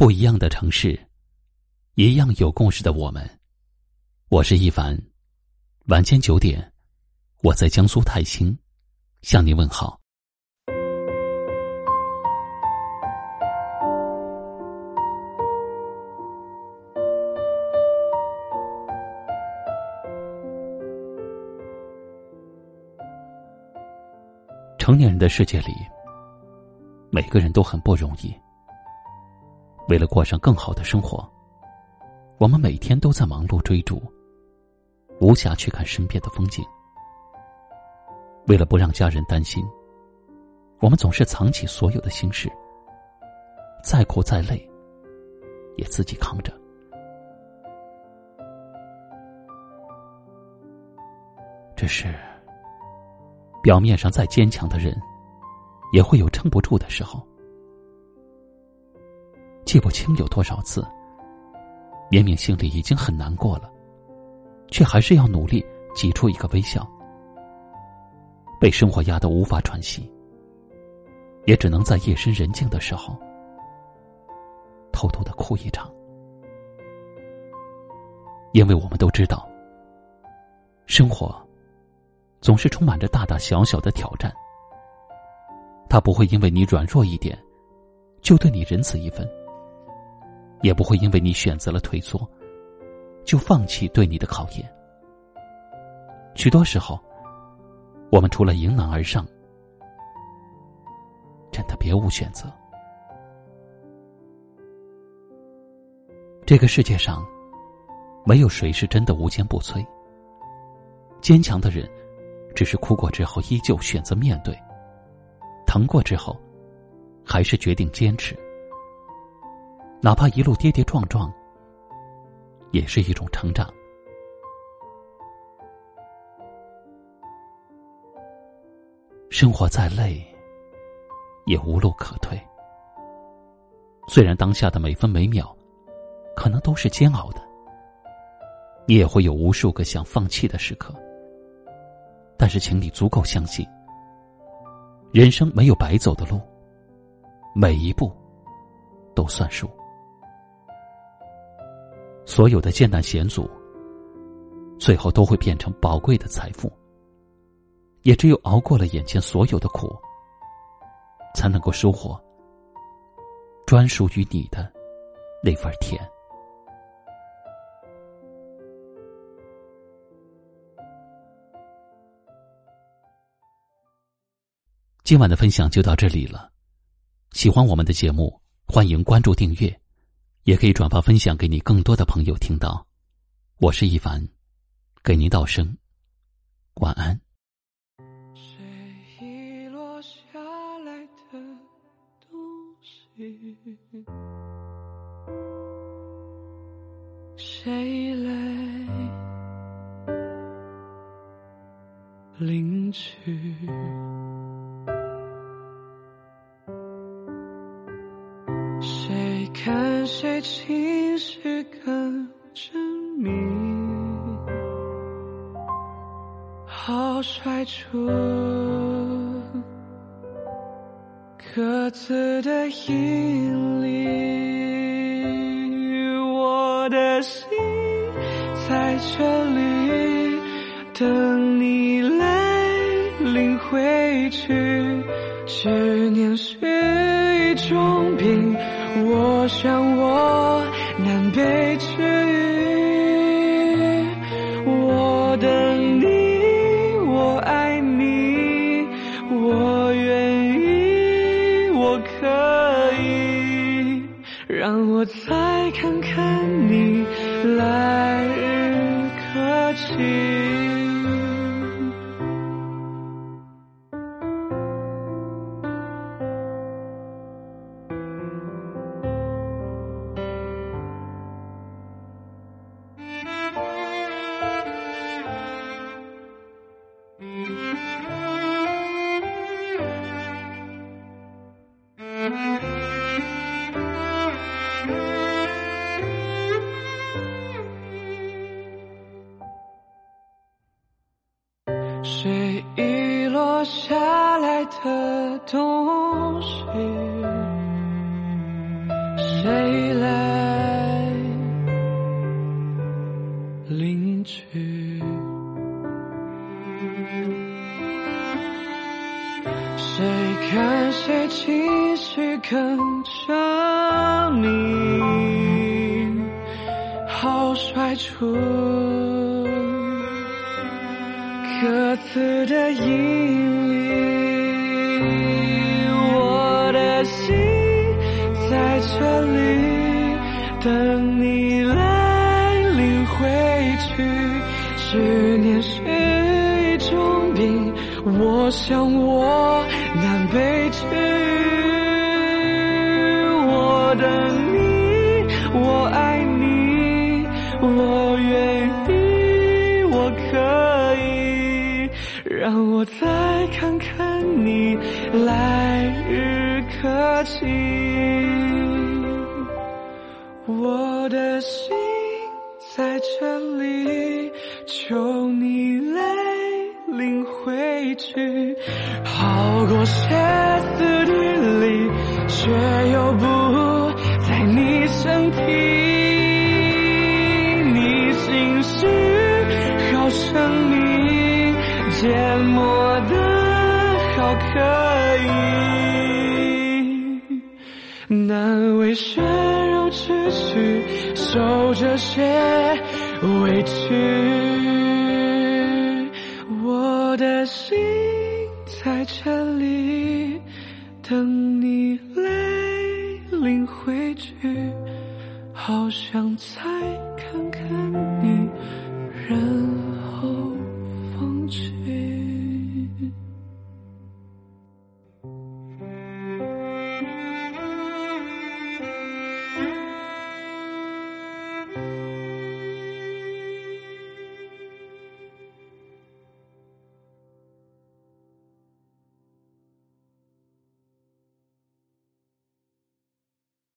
不一样的城市，一样有故事的我们。我是一凡，晚间九点，我在江苏泰兴向您问好。成年人的世界里，每个人都很不容易。为了过上更好的生活，我们每天都在忙碌追逐，无暇去看身边的风景。为了不让家人担心，我们总是藏起所有的心事，再苦再累，也自己扛着。只是，表面上再坚强的人，也会有撑不住的时候。记不清有多少次，明明心里已经很难过了，却还是要努力挤出一个微笑。被生活压得无法喘息，也只能在夜深人静的时候，偷偷的哭一场。因为我们都知道，生活总是充满着大大小小的挑战，他不会因为你软弱一点，就对你仁慈一分。也不会因为你选择了退缩，就放弃对你的考验。许多时候，我们除了迎难而上，真的别无选择。这个世界上，没有谁是真的无坚不摧。坚强的人，只是哭过之后依旧选择面对，疼过之后，还是决定坚持。哪怕一路跌跌撞撞，也是一种成长。生活再累，也无路可退。虽然当下的每分每秒，可能都是煎熬的，你也会有无数个想放弃的时刻。但是，请你足够相信，人生没有白走的路，每一步都算数。所有的艰难险阻，最后都会变成宝贵的财富。也只有熬过了眼前所有的苦，才能够收获专属于你的那份甜。今晚的分享就到这里了。喜欢我们的节目，欢迎关注订阅。也可以转发分享给你更多的朋友听到。我是一凡，给您道声晚安。谁遗落下来的东西？谁来领取？看谁情绪更缜密，好甩出各自的引力。我的心在这里等你来领回去，执念是一种病。我想我难被治愈，我等你，我爱你，我愿意，我可以，让我再看看你来日可期。谁遗落下来的东西？谁来领取？谁看谁情绪更狰狞，好甩出各自的引力，我的心在这里等你来领回去。思念是一种病，我想我难被治来看看你来日可期。我的心在这里，求你来领回去，好过歇斯底里，却又不在你身体。命，缄默的好可以，难为血肉之躯，受这些委屈。我的心在这里等你来领回去，好想再。